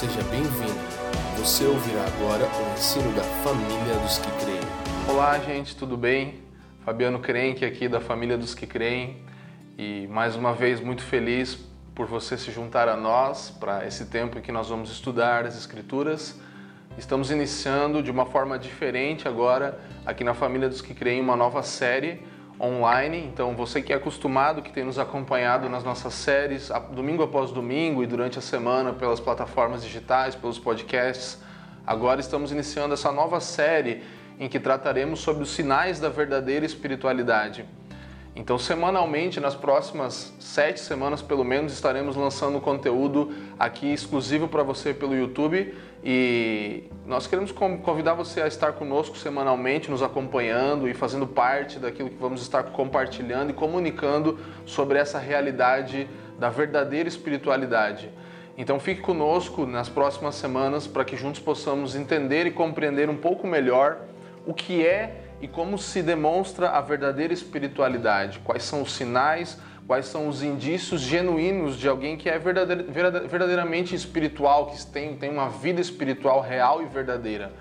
Seja bem-vindo. Você ouvirá agora o ensino da família dos que creem. Olá, gente, tudo bem? Fabiano Crenque aqui da família dos que creem e mais uma vez muito feliz por você se juntar a nós para esse tempo em que nós vamos estudar as Escrituras. Estamos iniciando de uma forma diferente agora aqui na família dos que creem uma nova série online. Então, você que é acostumado, que tem nos acompanhado nas nossas séries, domingo após domingo e durante a semana pelas plataformas digitais, pelos podcasts, agora estamos iniciando essa nova série em que trataremos sobre os sinais da verdadeira espiritualidade. Então, semanalmente, nas próximas sete semanas pelo menos, estaremos lançando conteúdo aqui exclusivo para você pelo YouTube e nós queremos convidar você a estar conosco semanalmente, nos acompanhando e fazendo parte daquilo que vamos estar compartilhando e comunicando sobre essa realidade da verdadeira espiritualidade. Então, fique conosco nas próximas semanas para que juntos possamos entender e compreender um pouco melhor o que é e como se demonstra a verdadeira espiritualidade, quais são os sinais, quais são os indícios genuínos de alguém que é verdadeiramente espiritual, que tem, tem uma vida espiritual real e verdadeira.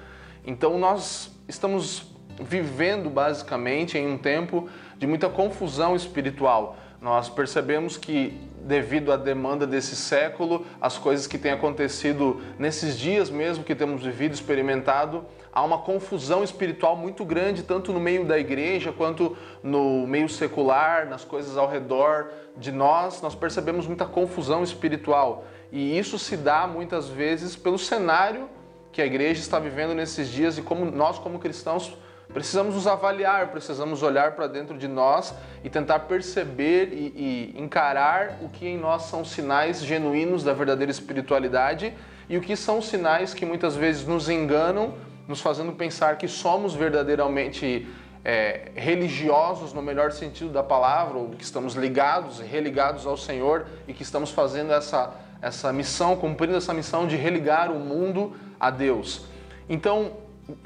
Então nós estamos vivendo basicamente em um tempo de muita confusão espiritual. Nós percebemos que devido à demanda desse século, as coisas que têm acontecido nesses dias mesmo que temos vivido, experimentado, há uma confusão espiritual muito grande, tanto no meio da igreja quanto no meio secular, nas coisas ao redor de nós, nós percebemos muita confusão espiritual. E isso se dá muitas vezes pelo cenário que a igreja está vivendo nesses dias e como nós, como cristãos, Precisamos nos avaliar, precisamos olhar para dentro de nós e tentar perceber e, e, encarar o que em nós são sinais genuínos da verdadeira espiritualidade e o que são sinais que muitas vezes nos enganam, nos fazendo pensar que somos verdadeiramente é, religiosos no melhor sentido da palavra, ou que estamos ligados e religados ao Senhor e que estamos fazendo essa, essa missão, cumprindo essa missão de religar o mundo a Deus. Então,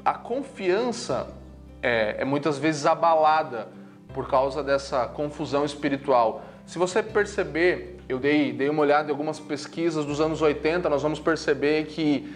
a confiança é, é muitas vezes abalada por causa dessa confusão espiritual. Se você perceber, eu dei, dei uma olhada em algumas pesquisas dos anos 80, nós vamos perceber que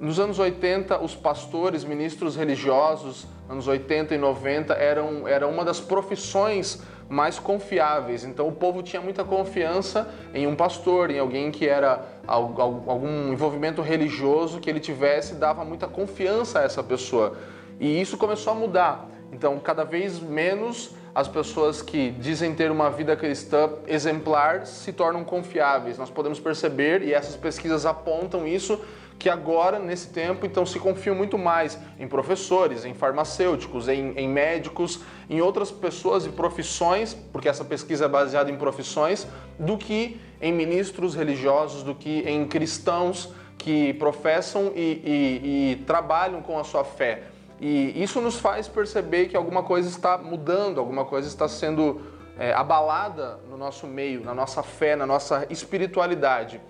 nos anos 80 os pastores, ministros religiosos, anos 80 e 90, eram, era uma das profissões mais confiáveis. Então o povo tinha muita confiança em um pastor, em alguém que era algum envolvimento religioso que ele tivesse, dava muita confiança a essa pessoa. E isso começou a mudar. Então, cada vez menos as pessoas que dizem ter uma vida cristã exemplar se tornam confiáveis. Nós podemos perceber, e essas pesquisas apontam isso, que agora, nesse tempo, então se confiam muito mais em professores, em farmacêuticos, em, em médicos, em outras pessoas e profissões, porque essa pesquisa é baseada em profissões, do que em ministros religiosos, do que em cristãos que professam e, e, e trabalham com a sua fé. E isso nos faz perceber que alguma coisa está mudando, alguma coisa está sendo é, abalada no nosso meio, na nossa fé, na nossa espiritualidade.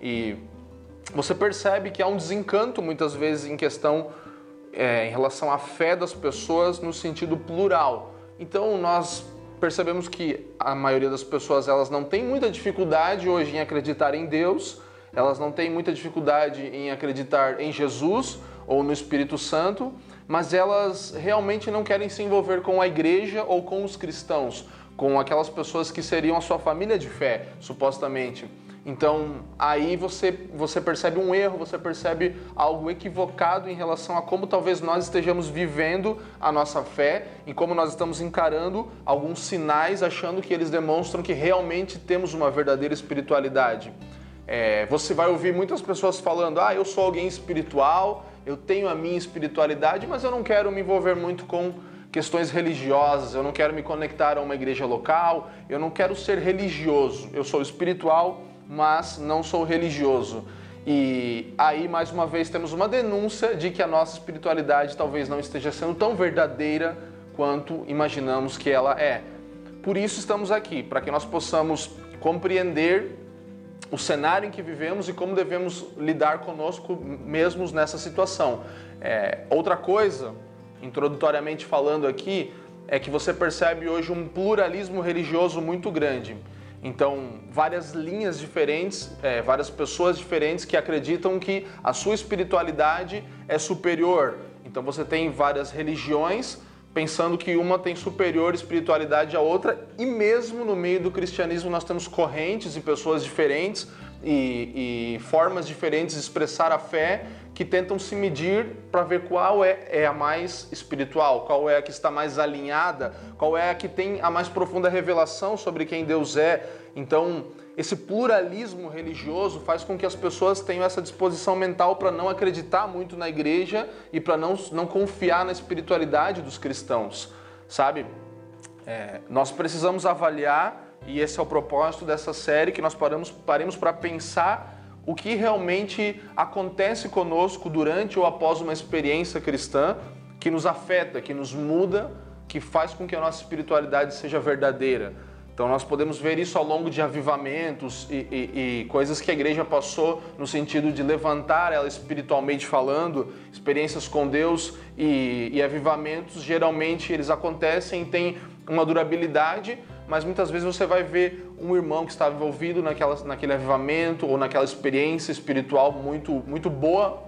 E você percebe que há um desencanto muitas vezes em questão é, em relação à fé das pessoas no sentido plural. Então nós percebemos que a maioria das pessoas elas não tem muita dificuldade hoje em acreditar em Deus, elas não têm muita dificuldade em acreditar em Jesus ou no Espírito Santo, mas elas realmente não querem se envolver com a igreja ou com os cristãos, com aquelas pessoas que seriam a sua família de fé, supostamente. Então, aí você, você percebe um erro, você percebe algo equivocado em relação a como talvez nós estejamos vivendo a nossa fé e como nós estamos encarando alguns sinais, achando que eles demonstram que realmente temos uma verdadeira espiritualidade. É, você vai ouvir muitas pessoas falando: ah, eu sou alguém espiritual, eu tenho a minha espiritualidade, mas eu não quero me envolver muito com questões religiosas, eu não quero me conectar a uma igreja local, eu não quero ser religioso. Eu sou espiritual, mas não sou religioso. E aí, mais uma vez, temos uma denúncia de que a nossa espiritualidade talvez não esteja sendo tão verdadeira quanto imaginamos que ela é. Por isso estamos aqui, para que nós possamos compreender o cenário em que vivemos e como devemos lidar conosco mesmos nessa situação. É, outra coisa, introdutoriamente falando aqui, é que você percebe hoje um pluralismo religioso muito grande. Então, várias linhas diferentes, é, várias pessoas diferentes que acreditam que a sua espiritualidade é superior. Então, você tem várias religiões pensando que uma tem superior espiritualidade à outra, e mesmo no meio do cristianismo nós temos correntes e pessoas diferentes e, e formas diferentes de expressar a fé que tentam se medir para ver qual é, é, a mais espiritual, qual é a que está mais alinhada, qual é a que tem a mais profunda revelação sobre quem Deus é. Então, esse pluralismo religioso faz com que as pessoas tenham essa disposição mental para não acreditar muito na igreja e para não, não confiar na espiritualidade dos cristãos, sabe? É, nós precisamos avaliar, e esse é o propósito dessa série, que nós paramos, paremos para pensar o que realmente acontece conosco durante ou após uma experiência cristã que nos afeta, que nos muda, que faz com que a nossa espiritualidade seja verdadeira. Então nós podemos ver isso ao longo de avivamentos e, e, e, coisas que a igreja passou no sentido de levantar ela espiritualmente falando, experiências com Deus e, e avivamentos geralmente eles acontecem, têm uma durabilidade, mas muitas vezes você vai ver um irmão que estava envolvido naquela, naquele avivamento ou naquela experiência espiritual muito, muito boa,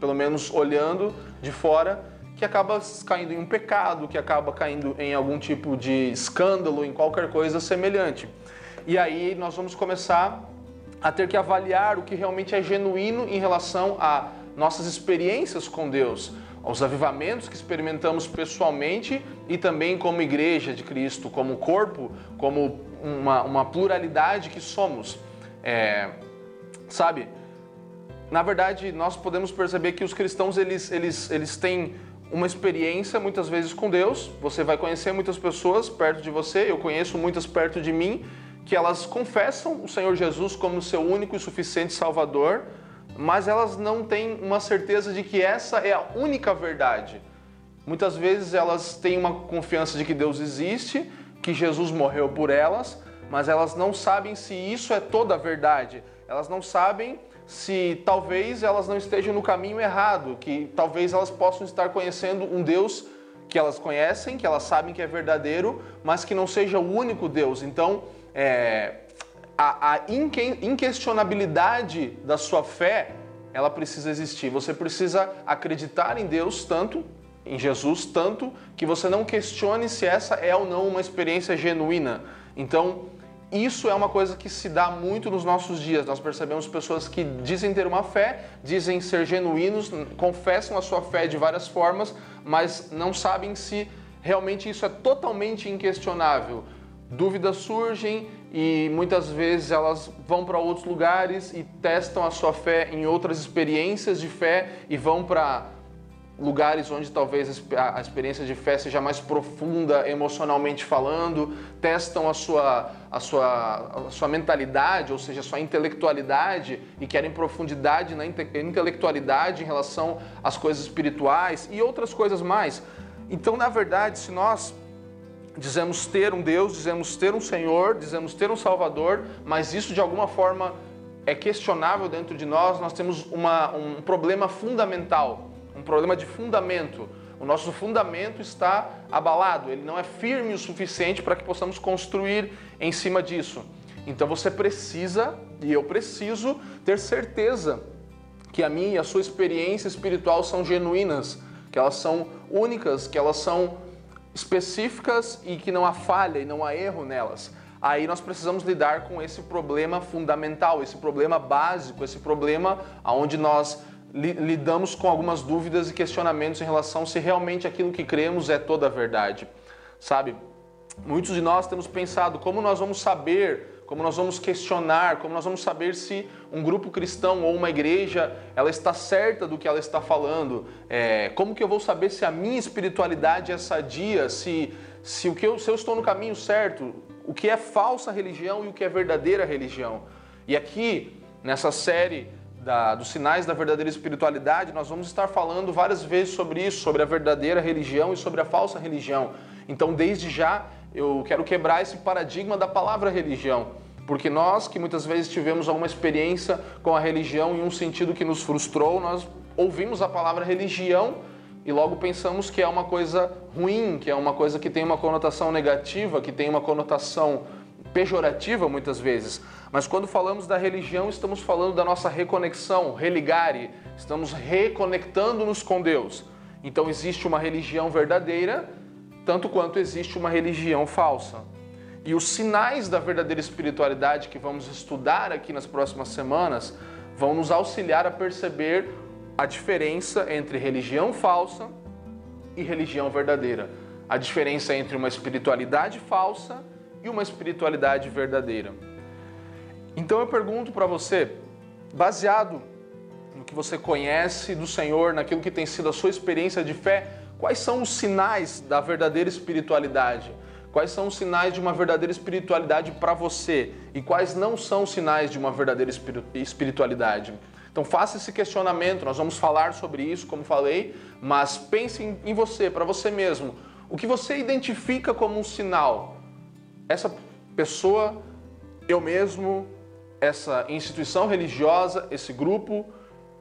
pelo menos olhando de fora, que acaba caindo em um pecado, que acaba caindo em algum tipo de escândalo, em qualquer coisa semelhante. E aí nós vamos começar a ter que avaliar o que realmente é genuíno em relação a nossas experiências com Deus, aos avivamentos que experimentamos pessoalmente e também como igreja de Cristo, como corpo, como uma, uma pluralidade que somos. É, sabe? Na verdade, nós podemos perceber que os cristãos eles, eles, eles têm uma experiência muitas vezes com Deus. Você vai conhecer muitas pessoas perto de você, eu conheço muitas perto de mim, que elas confessam o Senhor Jesus como seu único e suficiente Salvador, mas elas não têm uma certeza de que essa é a única verdade. Muitas vezes elas têm uma confiança de que Deus existe, que Jesus morreu por elas, mas elas não sabem se isso é toda a verdade. Elas não sabem se talvez elas não estejam no caminho errado, que talvez elas possam estar conhecendo um Deus que elas conhecem, que elas sabem que é verdadeiro, mas que não seja o único Deus. Então, é, a, a inquestionabilidade da sua fé, ela precisa existir. Você precisa acreditar em Deus tanto, em Jesus tanto, que você não questione se essa é ou não uma experiência genuína. Então, isso é uma coisa que se dá muito nos nossos dias. Nós percebemos pessoas que dizem ter uma fé, dizem ser genuínos, confessam a sua fé de várias formas, mas não sabem se realmente isso é totalmente inquestionável. Dúvidas surgem, e muitas vezes elas vão para outros lugares e testam a sua fé em outras experiências de fé e vão para lugares onde talvez a experiência de fé seja mais profunda emocionalmente falando, testam a sua, a sua, a sua mentalidade, ou seja, a sua intelectualidade e querem profundidade na intelectualidade em relação às coisas espirituais e outras coisas mais. Então, na verdade, se nós dizemos ter um Deus, dizemos ter um Senhor, dizemos ter um Salvador, mas isso de alguma forma é questionável dentro de nós, nós temos uma, um problema fundamental, um problema de fundamento. O nosso fundamento está abalado, ele não é firme o suficiente para que possamos construir em cima disso. Então você precisa, e eu preciso, ter certeza que a minha e a sua experiência espiritual são genuínas, que elas são únicas, que elas são específicas e que não há falha e não há erro nelas. Aí nós precisamos lidar com esse problema fundamental, esse problema básico, esse problema onde nós lidamos com algumas dúvidas e questionamentos em relação se realmente aquilo que cremos é toda a verdade. Sabe? Muitos de nós temos pensado como nós vamos saber como nós vamos questionar, como nós vamos saber se um grupo cristão ou uma igreja ela está certa do que ela está falando, é, como que eu vou saber se a minha espiritualidade é sadia, se, se, o que eu, se eu estou no caminho certo, o que é falsa religião e o que é verdadeira religião. E aqui, nessa série da, dos sinais da verdadeira espiritualidade, nós vamos estar falando várias vezes sobre isso, sobre a verdadeira religião e sobre a falsa religião. Então, desde já, eu quero quebrar esse paradigma da palavra religião. Porque nós que muitas vezes tivemos alguma experiência com a religião em um sentido que nos frustrou, nós ouvimos a palavra religião e logo pensamos que é uma coisa ruim, que é uma coisa que tem uma conotação negativa, que tem uma conotação pejorativa muitas vezes, mas quando falamos da religião, estamos falando da nossa reconexão, religare, estamos reconectando-nos com Deus. Então existe uma religião verdadeira, tanto quanto existe uma religião falsa. E os sinais da verdadeira espiritualidade que vamos estudar aqui nas próximas semanas vão nos auxiliar a perceber a diferença entre religião falsa e religião verdadeira. A diferença entre uma espiritualidade falsa uma espiritualidade verdadeira. Então eu pergunto para você, baseado no que você conhece do Senhor, naquilo que tem sido a sua experiência de fé, quais são os sinais da verdadeira espiritualidade? Quais são os sinais de uma verdadeira espiritualidade para você e quais não são os sinais de uma verdadeira espiritualidade? Então faça esse questionamento, nós vamos falar sobre isso, como falei, mas pense em você, para você mesmo. O que você identifica como um sinal? Essa pessoa, eu mesmo, essa instituição religiosa, esse grupo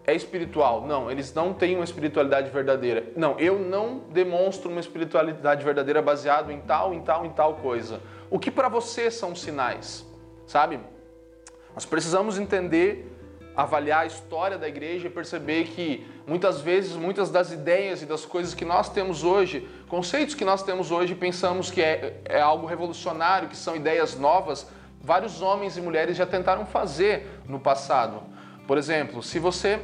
é espiritual. Não, eles não têm uma espiritualidade verdadeira. Não, eu não demonstro uma espiritualidade verdadeira baseado em tal, em tal, em tal coisa. O que para você são sinais? Sabe? Nós precisamos entender, avaliar a história da igreja e perceber que muitas vezes, muitas das ideias e das coisas que nós temos hoje, conceitos que nós temos hoje, pensamos que é, é algo revolucionário, que são ideias novas, vários homens e mulheres já tentaram fazer no passado. Por exemplo, se você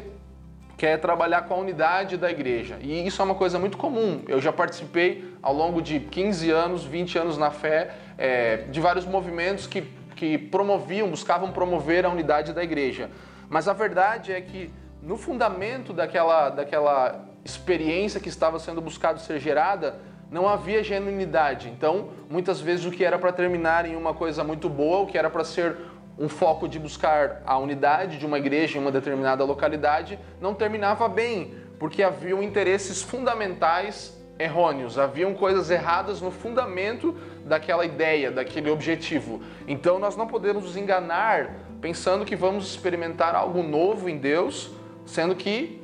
quer trabalhar com a unidade da igreja. E isso é uma coisa muito comum. Eu já participei ao longo de 15 anos, 20 anos na fé, é, de vários movimentos que, que promoviam, buscavam promover a unidade da igreja. Mas a verdade é que no fundamento daquela, daquela experiência que estava sendo buscado ser gerada, não havia genuinidade. Então, muitas vezes o que era para terminar em uma coisa muito boa, o que era para ser um foco de buscar a unidade de uma igreja em uma determinada localidade não terminava bem, porque haviam interesses fundamentais errôneos, haviam coisas erradas no fundamento daquela ideia, daquele objetivo. Então nós não podemos nos enganar pensando que vamos experimentar algo novo em Deus, sendo que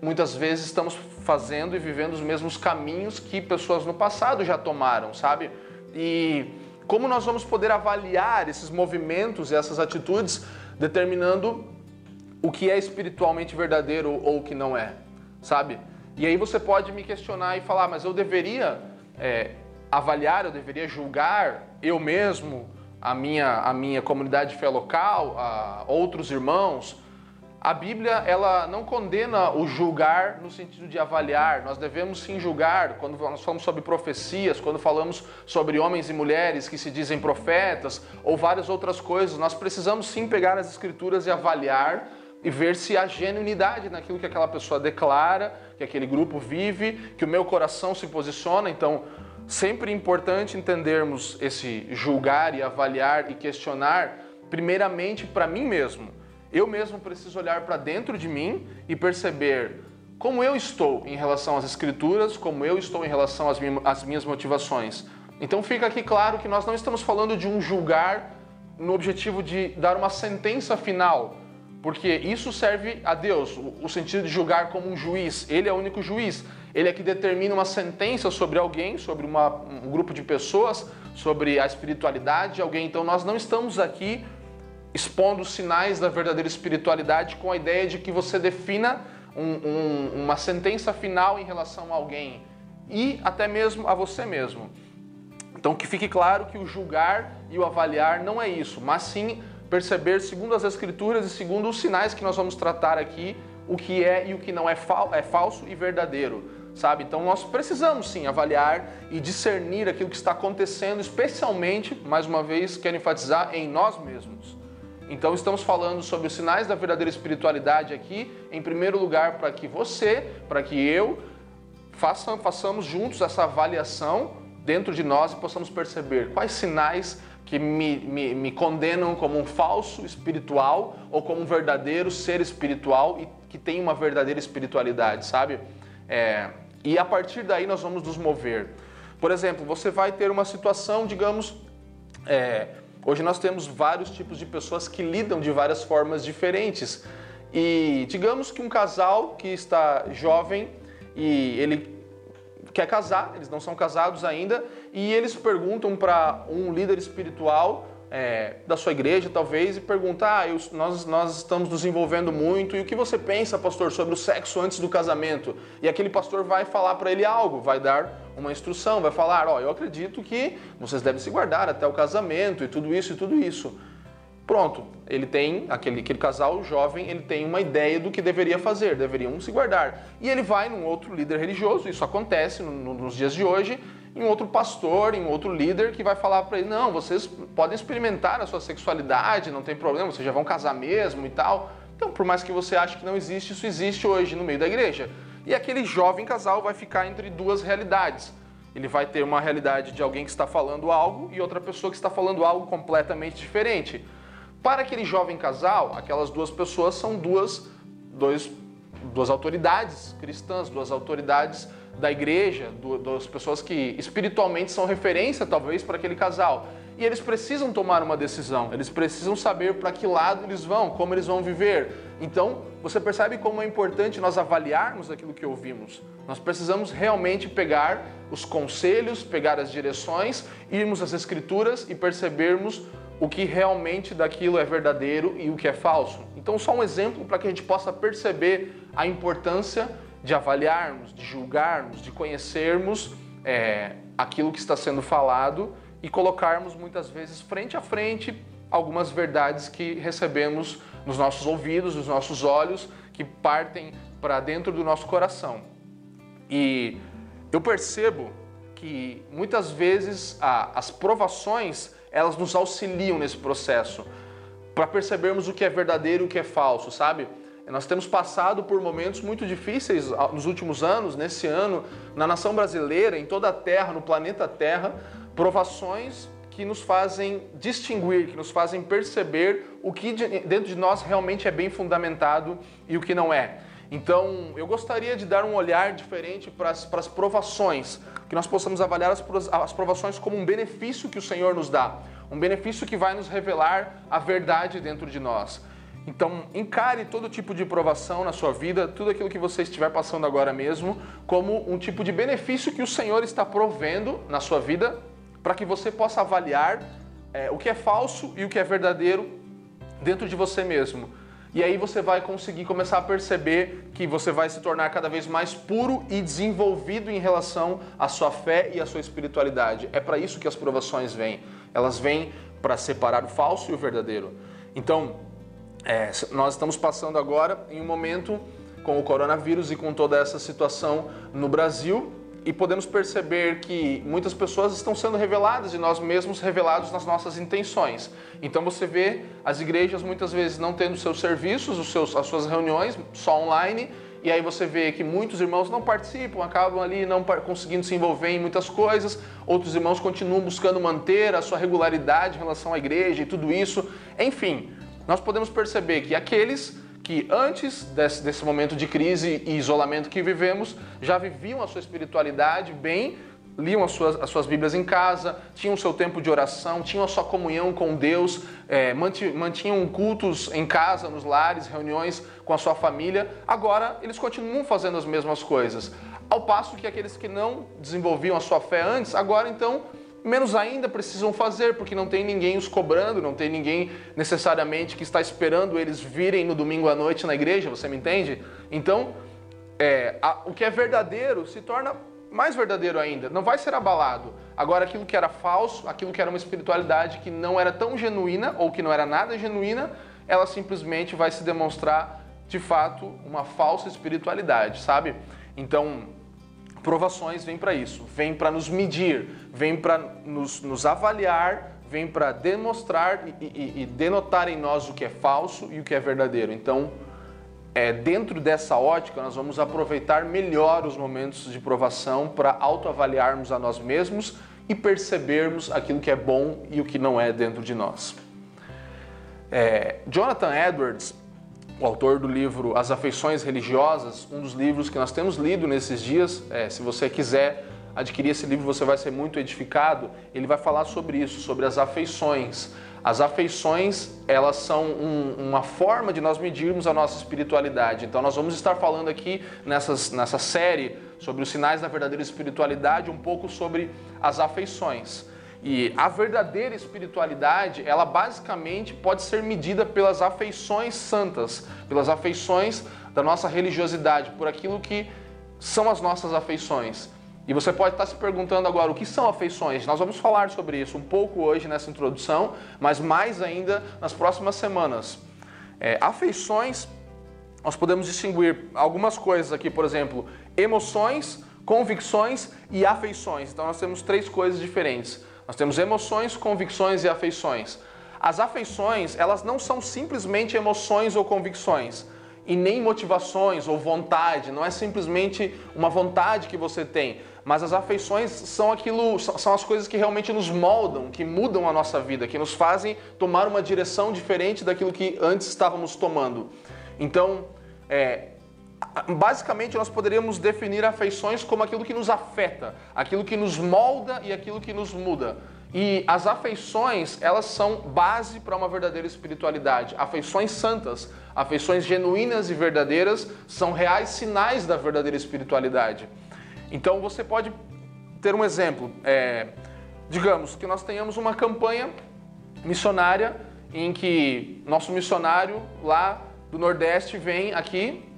muitas vezes estamos fazendo e vivendo os mesmos caminhos que pessoas no passado já tomaram, sabe? E como nós vamos poder avaliar esses movimentos e essas atitudes, determinando o que é espiritualmente verdadeiro ou o que não é, sabe? E aí você pode me questionar e falar, mas eu deveria é, avaliar, eu deveria julgar eu mesmo, a minha, a minha comunidade fé local, a outros irmãos, a Bíblia ela não condena o julgar no sentido de avaliar. Nós devemos sim julgar quando nós falamos sobre profecias, quando falamos sobre homens e mulheres que se dizem profetas ou várias outras coisas. Nós precisamos sim pegar as escrituras e avaliar e ver se há genuinidade naquilo que aquela pessoa declara, que aquele grupo vive, que o meu coração se posiciona. Então, sempre é importante entendermos esse julgar e avaliar e questionar, primeiramente para mim mesmo eu mesmo preciso olhar para dentro de mim e perceber como eu estou em relação às Escrituras, como eu estou em relação às minhas motivações. Então fica aqui claro que nós não estamos falando de um julgar no objetivo de dar uma sentença final, porque isso serve a Deus, o sentido de julgar como um juiz. Ele é o único juiz. Ele é que determina uma sentença sobre alguém, sobre uma, um grupo de pessoas, sobre a espiritualidade de alguém. Então nós não estamos aqui expondo os sinais da verdadeira espiritualidade com a ideia de que você defina um, um, uma sentença final em relação a alguém e até mesmo a você mesmo. Então que fique claro que o julgar e o avaliar não é isso, mas sim perceber segundo as escrituras e segundo os sinais que nós vamos tratar aqui o que é e o que não é, fal é falso e verdadeiro, sabe? Então nós precisamos sim avaliar e discernir aquilo que está acontecendo, especialmente, mais uma vez, quero enfatizar, em nós mesmos. Então estamos falando sobre os sinais da verdadeira espiritualidade aqui, em primeiro lugar, para que você, para que eu façam, façamos juntos essa avaliação dentro de nós e possamos perceber quais sinais que me, me, me, condenam como um falso espiritual ou como um verdadeiro ser espiritual e que tem uma verdadeira espiritualidade, sabe? É, e a partir daí nós vamos nos mover. Por exemplo, você vai ter uma situação, digamos, é, Hoje nós temos vários tipos de pessoas que lidam de várias formas diferentes. E digamos que um casal que está jovem e ele quer casar, eles não são casados ainda, e eles perguntam para um líder espiritual é, da sua igreja, talvez, e perguntar: ah, eu, nós, nós estamos nos envolvendo muito, e o que você pensa, pastor, sobre o sexo antes do casamento? E aquele pastor vai falar para ele algo, vai dar uma instrução, vai falar: ó, oh, eu acredito que vocês devem se guardar até o casamento, e tudo isso e tudo isso. Pronto, ele tem, aquele, aquele casal jovem, ele tem uma ideia do que deveria fazer, deveriam se guardar. E ele vai num outro líder religioso, isso acontece no, no, nos dias de hoje, em outro pastor, em outro líder que vai falar para ele: não, vocês podem experimentar a sua sexualidade, não tem problema, vocês já vão casar mesmo e tal. Então, por mais que você ache que não existe, isso existe hoje no meio da igreja. E aquele jovem casal vai ficar entre duas realidades. Ele vai ter uma realidade de alguém que está falando algo e outra pessoa que está falando algo completamente diferente. Para aquele jovem casal, aquelas duas pessoas são duas, dois, duas autoridades cristãs, duas autoridades da igreja, do, das pessoas que espiritualmente são referência talvez para aquele casal. E eles precisam tomar uma decisão, eles precisam saber para que lado eles vão, como eles vão viver. Então, você percebe como é importante nós avaliarmos aquilo que ouvimos. Nós precisamos realmente pegar os conselhos, pegar as direções, irmos às escrituras e percebermos o que realmente daquilo é verdadeiro e o que é falso. Então, só um exemplo para que a gente possa perceber a importância de avaliarmos, de julgarmos, de conhecermos é, aquilo que está sendo falado e colocarmos muitas vezes frente a frente algumas verdades que recebemos nos nossos ouvidos, nos nossos olhos, que partem para dentro do nosso coração. E eu percebo que muitas vezes as provações elas nos auxiliam nesse processo para percebermos o que é verdadeiro e o que é falso, sabe? Nós temos passado por momentos muito difíceis nos últimos anos, nesse ano, na nação brasileira, em toda a Terra, no planeta Terra, provações que nos fazem distinguir, que nos fazem perceber o que dentro de nós realmente é bem fundamentado e o que não é. Então, eu gostaria de dar um olhar diferente para as, para as provações, que nós possamos avaliar as, as provações como um benefício que o Senhor nos dá, um benefício que vai nos revelar a verdade dentro de nós. Então, encare todo tipo de provação na sua vida, tudo aquilo que você estiver passando agora mesmo, como um tipo de benefício que o Senhor está provendo na sua vida, para que você possa avaliar é, o que é falso e o que é verdadeiro dentro de você mesmo. E aí você vai conseguir começar a perceber que você vai se tornar cada vez mais puro e desenvolvido em relação à sua fé e à sua espiritualidade. É para isso que as provações vêm. Elas vêm para separar o falso e o verdadeiro. Então, é, nós estamos passando agora em um momento com o coronavírus e com toda essa situação no Brasil e podemos perceber que muitas pessoas estão sendo reveladas e nós mesmos revelados nas nossas intenções. Então você vê as igrejas muitas vezes não tendo seus serviços, os seus, as suas reuniões só online, e aí você vê que muitos irmãos não participam, acabam ali não conseguindo se envolver em muitas coisas, outros irmãos continuam buscando manter a sua regularidade em relação à igreja e tudo isso. Enfim, nós podemos perceber que aqueles que antes desse, desse, momento de crise e isolamento que vivemos já viviam a sua espiritualidade bem, liam as suas, as suas Bíblias em casa, tinham seu tempo de oração, tinham a sua comunhão com Deus, é, mantinham cultos em casa, nos lares, reuniões com a sua família. Agora eles continuam fazendo as mesmas coisas. Ao passo que aqueles que não desenvolviam a sua fé antes, agora então menos ainda precisam fazer, porque não tem ninguém os cobrando, não tem ninguém necessariamente que está esperando eles virem no domingo à noite na igreja, você me entende? Então, é, a, o que é verdadeiro se torna mais verdadeiro ainda, não vai ser abalado. Agora, aquilo que era falso, aquilo que era uma espiritualidade que não era tão genuína ou que não era nada genuína, ela simplesmente vai se demonstrar de fato uma falsa espiritualidade, sabe? Então, Provações vêm para isso, vêm para nos medir, vêm para nos, nos, avaliar, vêm para demonstrar e, e, e, denotar em nós o que é falso e o que é verdadeiro. Então, é, dentro dessa ótica, nós vamos aproveitar melhor os momentos de provação para autoavaliarmos a nós mesmos e percebermos aquilo que é bom e o que não é dentro de nós. É, Jonathan Edwards o autor do livro As Afeições Religiosas, um dos livros que nós temos lido nesses dias. É, se você quiser adquirir esse livro, você vai ser muito edificado. Ele vai falar sobre isso, sobre as afeições. As afeições, elas são um, uma forma de nós medirmos a nossa espiritualidade. Então, nós vamos estar falando aqui nessas, nessa série sobre os sinais da verdadeira espiritualidade, um pouco sobre as afeições. E a verdadeira espiritualidade, ela basicamente pode ser medida pelas afeições santas, pelas afeições da nossa religiosidade, por aquilo que são as nossas afeições. E você pode estar se perguntando agora o que são afeições. Nós vamos falar sobre isso um pouco hoje nessa introdução, mas mais ainda nas próximas semanas. É, afeições, nós podemos distinguir algumas coisas aqui, por exemplo, emoções, convicções e afeições. Então nós temos três coisas diferentes. Nós temos emoções, convicções e afeições. As afeições, elas não são simplesmente emoções ou convicções, e nem motivações ou vontade, não é simplesmente uma vontade que você tem, mas as afeições são aquilo, são as coisas que realmente nos moldam, que mudam a nossa vida, que nos fazem tomar uma direção diferente daquilo que antes estávamos tomando. Então, é, basicamente nós poderíamos definir afeições como aquilo que nos afeta, aquilo que nos molda e aquilo que nos muda. E as afeições, elas são base para uma verdadeira espiritualidade. Afeições santas, afeições genuínas e verdadeiras são reais sinais da verdadeira espiritualidade. Então você pode ter um exemplo. É, digamos que nós tenhamos uma campanha missionária em que nosso missionário lá do Nordeste vem aqui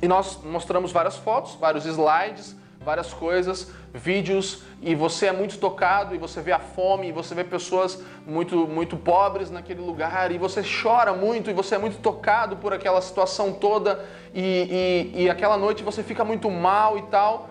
e nós mostramos várias fotos, vários slides, várias coisas, vídeos, e você é muito tocado, e você vê a fome, e você vê pessoas muito, muito pobres naquele lugar, e você chora muito, e você é muito tocado por aquela situação toda, e, e, e aquela noite você fica muito mal e tal,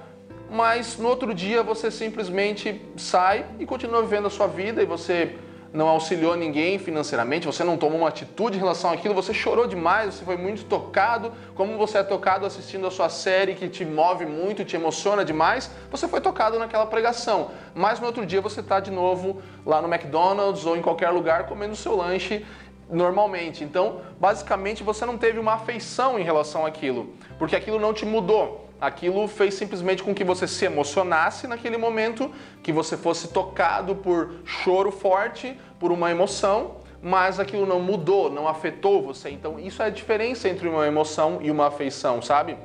mas no outro dia você simplesmente sai e continua vivendo a sua vida, e você não auxiliou ninguém financeiramente, você não tomou uma atitude em relação àquilo, você chorou demais, você foi muito tocado, como você é tocado assistindo a sua série que te move muito, te emociona demais, você foi tocado naquela pregação. Mas no outro dia você está de novo lá no McDonald's ou em qualquer lugar comendo o seu lanche normalmente. Então, basicamente, você não teve uma afeição em relação àquilo, porque aquilo não te mudou aquilo fez simplesmente com que você se emocionasse naquele momento, que você fosse tocado por choro forte, por uma emoção, mas aquilo não mudou, não afetou você. Então, isso é a diferença entre uma emoção e uma afeição, sabe?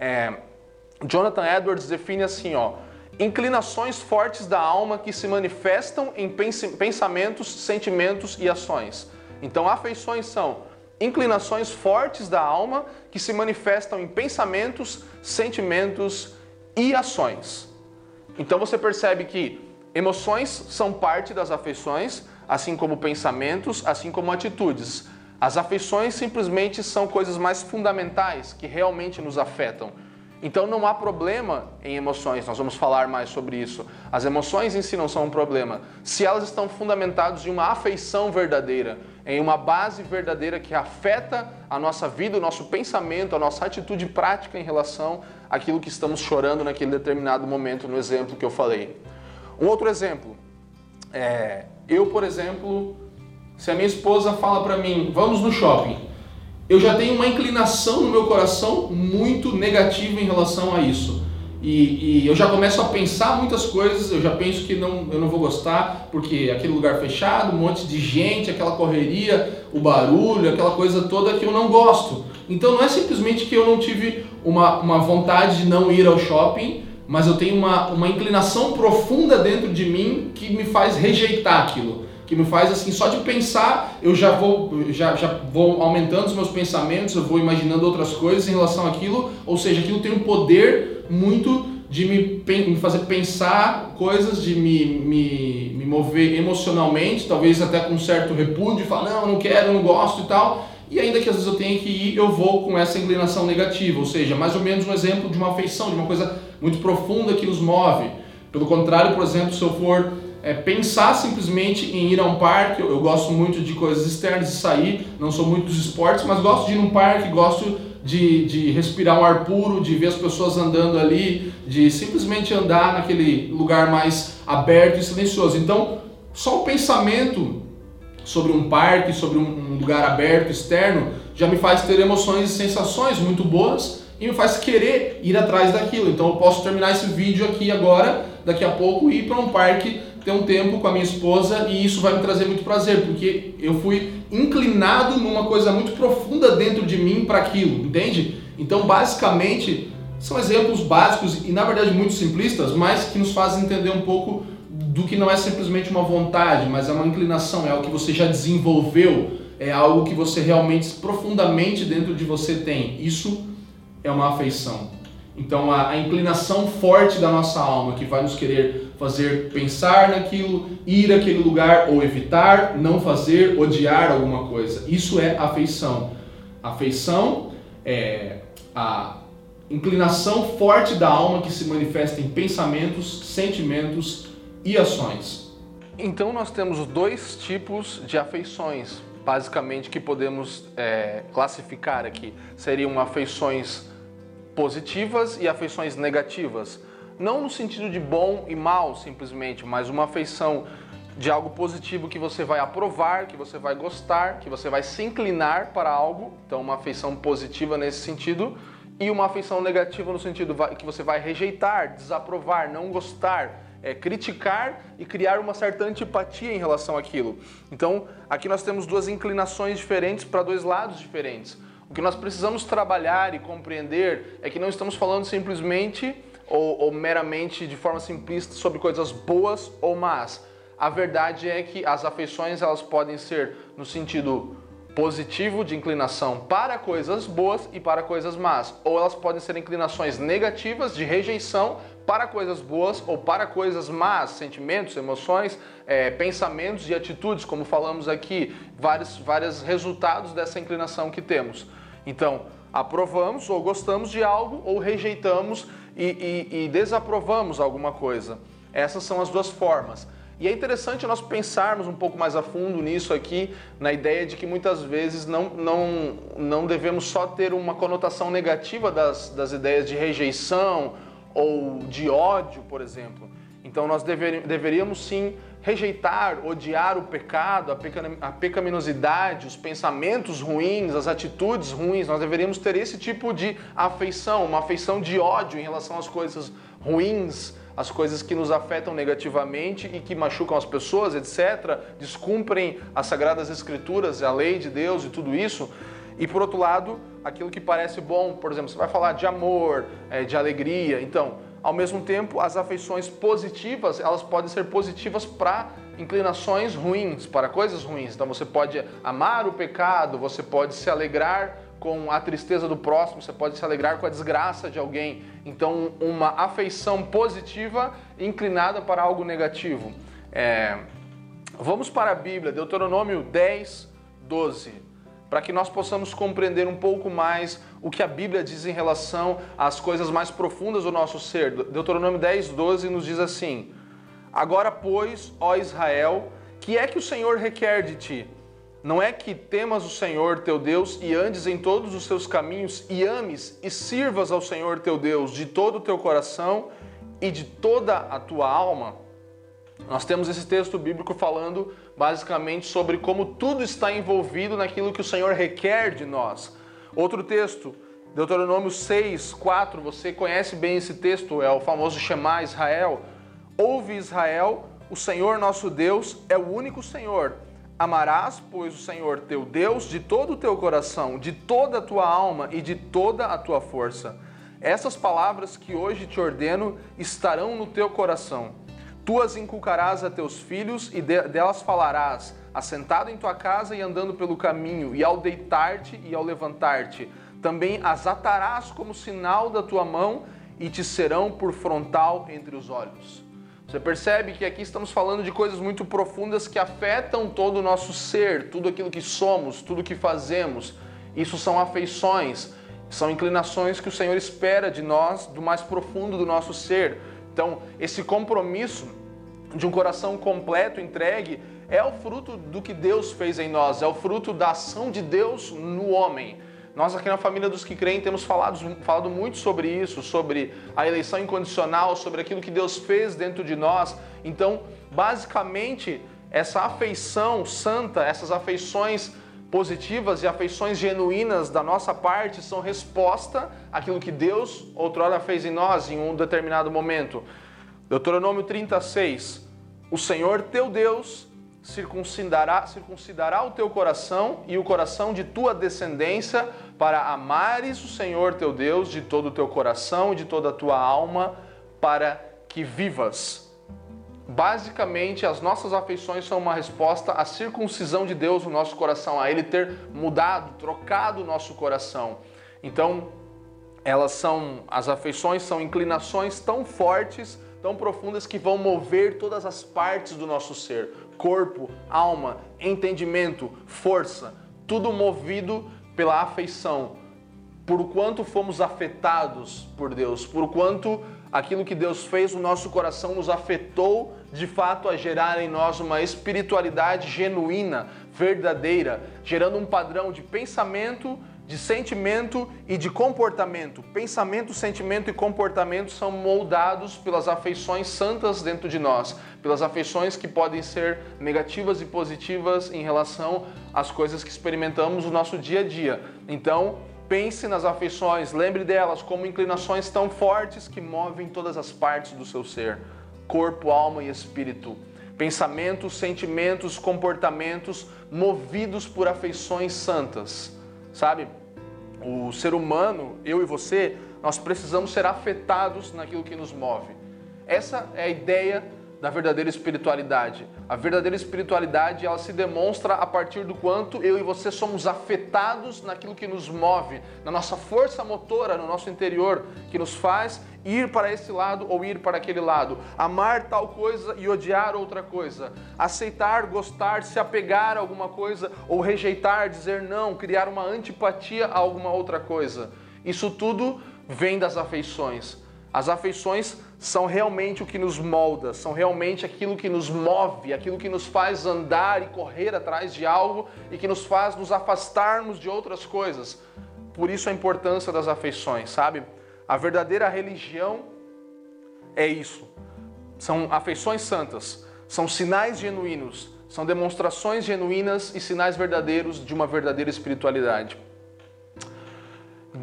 É, Jonathan Edwards define assim, ó, inclinações fortes da alma que se manifestam em pensamentos, sentimentos e ações. Então, afeições são inclinações fortes da alma que se manifestam em pensamentos, sentimentos e ações. Então você percebe que emoções são parte das afeições, assim como pensamentos, assim como atitudes. As afeições simplesmente são coisas mais fundamentais que realmente nos afetam. Então não há problema em emoções, nós vamos falar mais sobre isso. As emoções em si não são um problema, se elas estão fundamentadas em uma afeição verdadeira, em uma base verdadeira que afeta a nossa vida, o nosso pensamento, a nossa atitude prática em relação àquilo que estamos chorando naquele determinado momento, no exemplo que eu falei. Um outro exemplo, é, eu, por exemplo, se a minha esposa fala para mim, vamos no shopping, eu já tenho uma inclinação no meu coração muito negativa em relação a isso. E, e, eu já começo a pensar muitas coisas, eu já penso que não, eu não vou gostar, porque aquele lugar fechado, um monte de gente, aquela correria, o barulho, aquela coisa toda que eu não gosto. Então não é simplesmente que eu não tive uma, uma vontade de não ir ao shopping, mas eu tenho uma, uma inclinação profunda dentro de mim que me faz rejeitar aquilo que me faz assim, só de pensar, eu já vou, já, já vou aumentando os meus pensamentos, eu vou imaginando outras coisas em relação àquilo, ou seja, aquilo tem um poder muito de me, me fazer pensar coisas, de me, me, me mover emocionalmente, talvez até com um certo repúdio, falar, não, não quero, não gosto e tal. E ainda que às vezes eu tenha que ir, eu vou com essa inclinação negativa, ou seja, mais ou menos um exemplo de uma afeição, de uma coisa muito profunda que nos move. Pelo contrário, por exemplo, se eu for é, pensar simplesmente em ir a um parque. Eu, eu, gosto muito de coisas externas, de sair, não sou muito dos esportes, mas gosto de ir num parque, gosto de, de respirar um ar puro, de ver as pessoas andando ali, de simplesmente andar naquele lugar mais aberto e silencioso. Então, só o pensamento sobre um parque, sobre um, um lugar aberto, externo, já me faz ter emoções e sensações muito boas e me faz querer ir atrás daquilo. Então eu posso terminar esse vídeo aqui agora, daqui a pouco, e ir para um parque ter um tempo com a minha esposa e isso vai me trazer muito prazer, porque eu fui inclinado numa coisa muito profunda dentro de mim para aquilo, entende? Então, basicamente, são exemplos básicos e na verdade muito simplistas, mas que nos fazem entender um pouco do que não é simplesmente uma vontade, mas é uma inclinação, é algo que você já desenvolveu, é algo que você realmente profundamente dentro de você tem. Isso é uma afeição. Então a, a inclinação forte da nossa alma que vai nos querer fazer pensar naquilo, ir àquele lugar ou evitar, não fazer, odiar alguma coisa. Isso é afeição. Afeição é a inclinação forte da alma que se manifesta em pensamentos, sentimentos e ações. Então nós temos dois tipos de afeições, basicamente que podemos é, classificar aqui. Seriam afeições positivas e afeições negativas. Não no sentido de bom e mal, simplesmente, mas uma afeição de algo positivo que você vai aprovar, que você vai gostar, que você vai se inclinar para algo. Então, uma afeição positiva nesse sentido. E uma afeição negativa no sentido que você vai rejeitar, desaprovar, não gostar, é, criticar e criar uma certa antipatia em relação àquilo. Então, aqui nós temos duas inclinações diferentes para dois lados diferentes. O que nós precisamos trabalhar e compreender é que não estamos falando simplesmente ou, ou meramente de forma simplista sobre coisas boas ou más. A verdade é que as afeições elas podem ser no sentido positivo de inclinação para coisas boas e para coisas más, ou elas podem ser inclinações negativas de rejeição para coisas boas ou para coisas más, sentimentos, emoções, é, pensamentos e atitudes, como falamos aqui, vários, vários resultados dessa inclinação que temos. Então, aprovamos ou gostamos de algo ou rejeitamos e, e, e desaprovamos alguma coisa. Essas são as duas formas. E é interessante nós pensarmos um pouco mais a fundo nisso aqui, na ideia de que muitas vezes não, não, não devemos só ter uma conotação negativa das, das ideias de rejeição ou de ódio, por exemplo. Então nós dever, deveríamos sim rejeitar, odiar o pecado, a pecaminosidade, os pensamentos ruins, as atitudes ruins. Nós deveríamos ter esse tipo de afeição, uma afeição de ódio em relação às coisas ruins, as coisas que nos afetam negativamente e que machucam as pessoas, etc., descumprem as sagradas escrituras, a lei de Deus e tudo isso. E por outro lado, aquilo que parece bom, por exemplo, você vai falar de amor, é, de alegria. Então, ao mesmo tempo, as afeições positivas, elas podem ser positivas para inclinações ruins, para coisas ruins. Então você pode amar o pecado, você pode se alegrar com a tristeza do próximo, você pode se alegrar com a desgraça de alguém. Então, uma afeição positiva inclinada para algo negativo. É... Vamos para a Bíblia, Deuteronômio 10, 12 para que nós possamos compreender um pouco mais o que a Bíblia diz em relação às coisas mais profundas do nosso ser. Deuteronômio 10, 12 nos diz assim: Agora, pois, ó Israel, que é que o Senhor requer de ti? Não é que temas o Senhor teu Deus e andes em todos os seus caminhos e ames e sirvas ao Senhor teu Deus de todo o teu coração e de toda a tua alma? Nós temos esse texto bíblico falando basicamente sobre como tudo está envolvido naquilo que o Senhor requer de nós. Outro texto, Deuteronômio 6, 4, você conhece bem esse texto, é o famoso Shema Israel. Ouve Israel, o Senhor nosso Deus é o único Senhor. Amarás, pois, o Senhor teu Deus de todo o teu coração, de toda a tua alma e de toda a tua força. Essas palavras que hoje te ordeno estarão no teu coração Tu as inculcarás a teus filhos e delas falarás, assentado em tua casa e andando pelo caminho, e ao deitar-te e ao levantar-te. Também as atarás como sinal da tua mão e te serão por frontal entre os olhos. Você percebe que aqui estamos falando de coisas muito profundas que afetam todo o nosso ser, tudo aquilo que somos, tudo que fazemos. Isso são afeições, são inclinações que o Senhor espera de nós, do mais profundo do nosso ser. Então, esse compromisso de um coração completo, entregue, é o fruto do que Deus fez em nós, é o fruto da ação de Deus no homem. Nós aqui na família dos que creem temos falado, falado muito sobre isso, sobre a eleição incondicional, sobre aquilo que Deus fez dentro de nós. Então, basicamente, essa afeição santa, essas afeições positivas e afeições genuínas da nossa parte são resposta àquilo que Deus outrora fez em nós em um determinado momento. Deuteronômio 36. O Senhor teu Deus circuncidará, circuncidará o teu coração e o coração de tua descendência para amares o Senhor teu Deus de todo o teu coração e de toda a tua alma para que vivas. basicamente as nossas afeições são uma resposta à circuncisão de Deus no nosso coração, a Ele ter mudado, trocado o nosso coração. Então, elas são, as afeições são inclinações tão fortes, tão profundas que vão mover todas as partes do nosso ser, corpo, alma, entendimento, força, tudo movido pela afeição, por quanto fomos afetados por Deus, por quanto aquilo que Deus fez no nosso coração nos afetou de fato a gerar em nós uma espiritualidade genuína, verdadeira, gerando um padrão de pensamento, de sentimento e de comportamento. Pensamento, sentimento e comportamento são moldados pelas afeições santas dentro de nós, pelas afeições que podem ser negativas e positivas em relação às coisas que experimentamos no nosso dia a dia. Então, Pense nas afeições, lembre delas como inclinações tão fortes que movem todas as partes do seu ser corpo, alma e espírito. Pensamentos, sentimentos, comportamentos movidos por afeições santas. Sabe? O ser humano, eu e você, nós precisamos ser afetados naquilo que nos move. Essa é a ideia da verdadeira espiritualidade. A verdadeira espiritualidade, ela se demonstra a partir do quanto eu e você somos afetados naquilo que nos move, na nossa força motora, no nosso interior, que nos faz ir para esse lado ou ir para aquele lado, amar tal coisa e odiar outra coisa, aceitar, gostar, se apegar a alguma coisa ou rejeitar, dizer não, criar uma antipatia a alguma outra coisa. Isso tudo vem das afeições. As afeições são realmente o que nos molda, são realmente aquilo que nos move, aquilo que nos faz andar e correr atrás de algo e que nos faz nos afastarmos de outras coisas. Por isso a importância das afeições, sabe? A verdadeira religião é isso. São afeições santas, são sinais genuínos, são demonstrações genuínas e sinais verdadeiros de uma verdadeira espiritualidade.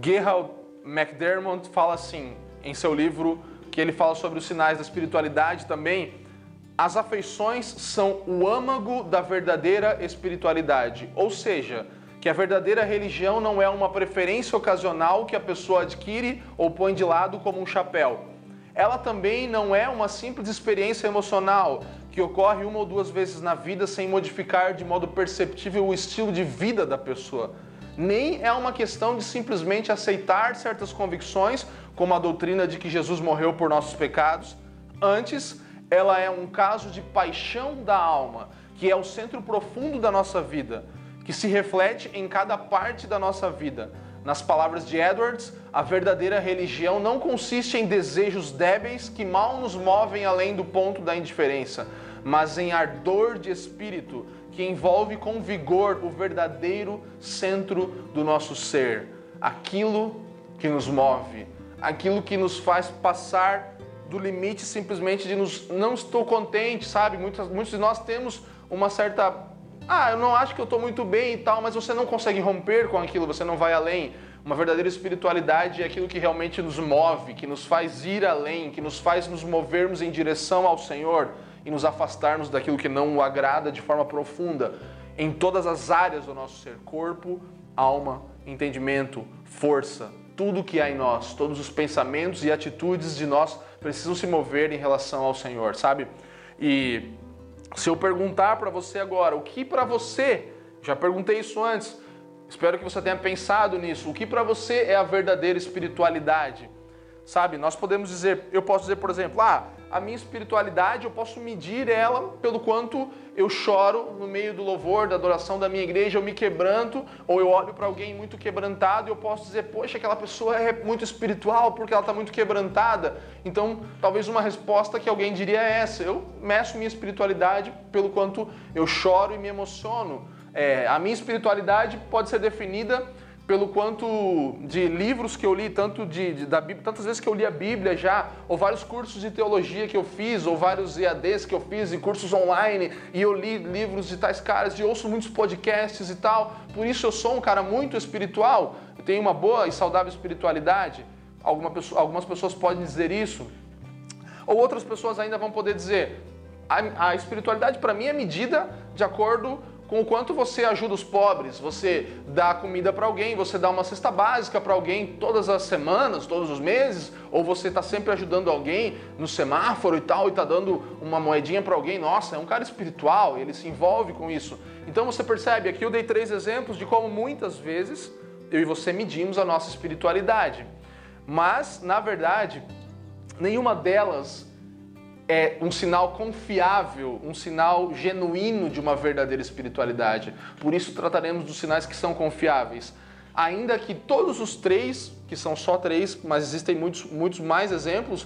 Gerald McDermott fala assim: em seu livro, que ele fala sobre os sinais da espiritualidade também, as afeições são o âmago da verdadeira espiritualidade. Ou seja, que a verdadeira religião não é uma preferência ocasional que a pessoa adquire ou põe de lado como um chapéu. Ela também não é uma simples experiência emocional que ocorre uma ou duas vezes na vida sem modificar de modo perceptível o estilo de vida da pessoa nem é uma questão de simplesmente aceitar certas convicções, como a doutrina de que Jesus morreu por nossos pecados. Antes, ela é um caso de paixão da alma, que é o centro profundo da nossa vida, que se reflete em cada parte da nossa vida. Nas palavras de Edwards, a verdadeira religião não consiste em desejos débeis que mal nos movem além do ponto da indiferença, mas em ardor de espírito que envolve com vigor o verdadeiro centro do nosso ser, aquilo que nos move, aquilo que nos faz passar do limite simplesmente de nos não estou contente, sabe? Muitos, muitos de nós temos uma certa ah, eu não acho que eu estou muito bem e tal, mas você não consegue romper com aquilo, você não vai além. Uma verdadeira espiritualidade é aquilo que realmente nos move, que nos faz ir além, que nos faz nos movermos em direção ao Senhor e nos afastarmos daquilo que não o agrada de forma profunda em todas as áreas do nosso ser corpo, alma, entendimento, força, tudo que há em nós, todos os pensamentos e atitudes de nós precisam se mover em relação ao Senhor, sabe? E se eu perguntar para você agora, o que para você, já perguntei isso antes, espero que você tenha pensado nisso, o que para você é a verdadeira espiritualidade? Sabe, nós podemos dizer, eu posso dizer, por exemplo, ah, a minha espiritualidade, eu posso medir ela pelo quanto eu choro no meio do louvor, da adoração da minha igreja, eu me quebranto, ou eu olho para alguém muito quebrantado e eu posso dizer, poxa, aquela pessoa é muito espiritual porque ela está muito quebrantada. Então, talvez uma resposta que alguém diria é essa: eu meço minha espiritualidade pelo quanto eu choro e me emociono. É, a minha espiritualidade pode ser definida pelo quanto de livros que eu li, tanto de, de, da Bíblia, tantas vezes que eu li a Bíblia já, ou vários cursos de teologia que eu fiz, ou vários EADs que eu fiz, e cursos online, e eu li livros de tais caras, e ouço muitos podcasts e tal. Por isso eu sou um cara muito espiritual, eu tenho uma boa e saudável espiritualidade. Alguma pessoa, algumas pessoas podem dizer isso. Ou outras pessoas ainda vão poder dizer, a, a espiritualidade para mim é medida de acordo com o quanto você ajuda os pobres, você dá comida para alguém, você dá uma cesta básica para alguém todas as semanas, todos os meses, ou você está sempre ajudando alguém no semáforo e tal, e está dando uma moedinha para alguém, nossa, é um cara espiritual, ele se envolve com isso. Então você percebe, aqui eu dei três exemplos de como muitas vezes eu e você medimos a nossa espiritualidade. Mas, na verdade, nenhuma delas é um sinal confiável, um sinal genuíno de uma verdadeira espiritualidade. Por isso trataremos dos sinais que são confiáveis. Ainda que todos os três, que são só três, mas existem muitos, muitos mais exemplos,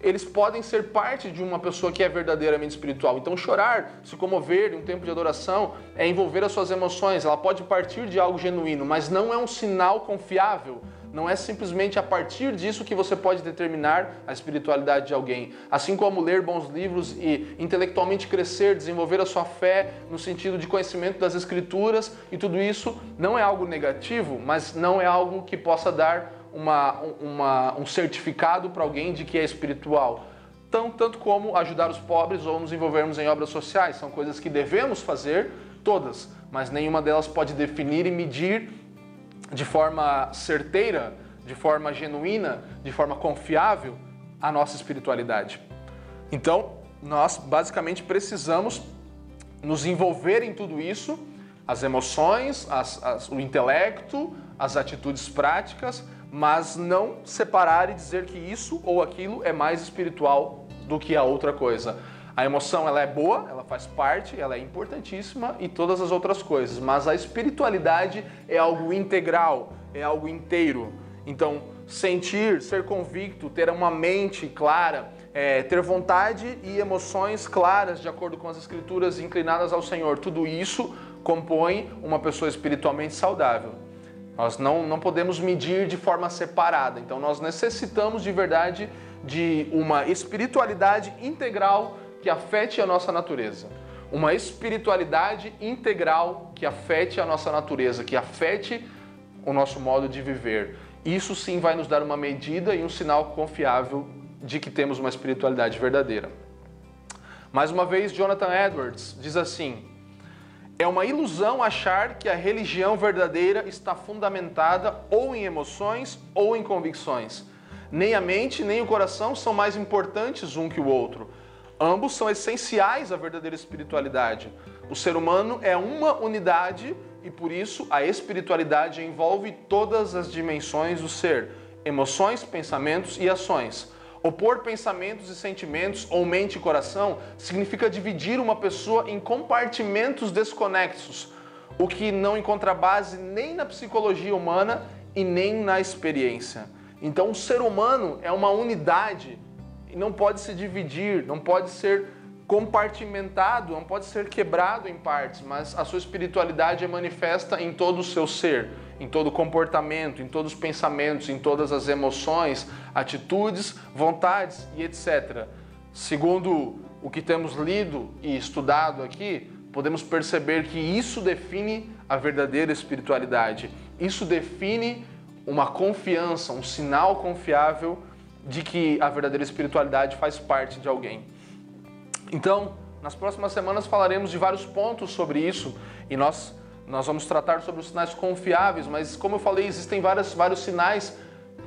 eles podem ser parte de uma pessoa que é verdadeiramente espiritual. Então, chorar, se comover em um tempo de adoração, é envolver as suas emoções. Ela pode partir de algo genuíno, mas não é um sinal confiável não é simplesmente a partir disso que você pode determinar a espiritualidade de alguém. Assim como ler bons livros e intelectualmente crescer, desenvolver a sua fé no sentido de conhecimento das escrituras e tudo isso não é algo negativo, mas não é algo que possa dar uma, uma, um certificado para alguém de que é espiritual. Tão, tanto como ajudar os pobres ou nos envolvermos em obras sociais. São coisas que devemos fazer, todas, mas nenhuma delas pode definir e medir de forma certeira, de forma genuína, de forma confiável a nossa espiritualidade. Então, nós basicamente precisamos nos envolver em tudo isso, as emoções, as, as, o intelecto, as atitudes práticas, mas não separar e dizer que isso ou aquilo é mais espiritual do que a outra coisa. A emoção ela é boa, ela faz parte, ela é importantíssima e todas as outras coisas, mas a espiritualidade é algo integral, é algo inteiro. Então, sentir, ser convicto, ter uma mente clara, é, ter vontade e emoções claras de acordo com as escrituras inclinadas ao Senhor, tudo isso compõe uma pessoa espiritualmente saudável. Nós não, não podemos medir de forma separada, então nós necessitamos de verdade de uma espiritualidade integral que afete a nossa natureza. Uma espiritualidade integral que afete a nossa natureza, que afete o nosso modo de viver. Isso sim vai nos dar uma medida e um sinal confiável de que temos uma espiritualidade verdadeira. Mais uma vez, Jonathan Edwards diz assim: é uma ilusão achar que a religião verdadeira está fundamentada ou em emoções ou em convicções. Nem a mente nem o coração são mais importantes um que o outro. Ambos são essenciais à verdadeira espiritualidade. O ser humano é uma unidade e por isso a espiritualidade envolve todas as dimensões do ser: emoções, pensamentos e ações. Opor pensamentos e sentimentos ou mente e coração significa dividir uma pessoa em compartimentos desconexos, o que não encontra base nem na psicologia humana e nem na experiência. Então, o ser humano é uma unidade não pode se dividir, não pode ser compartimentado, não pode ser quebrado em partes, mas a sua espiritualidade é manifesta em todo o seu ser, em todo o comportamento, em todos os pensamentos, em todas as emoções, atitudes, vontades e etc. Segundo o que temos lido e estudado aqui, podemos perceber que isso define a verdadeira espiritualidade. Isso define uma confiança, um sinal confiável de que a verdadeira espiritualidade faz parte de alguém. Então, nas próximas semanas falaremos de vários pontos sobre isso e nós, nós vamos tratar sobre os sinais confiáveis, mas como eu falei, existem vários, vários sinais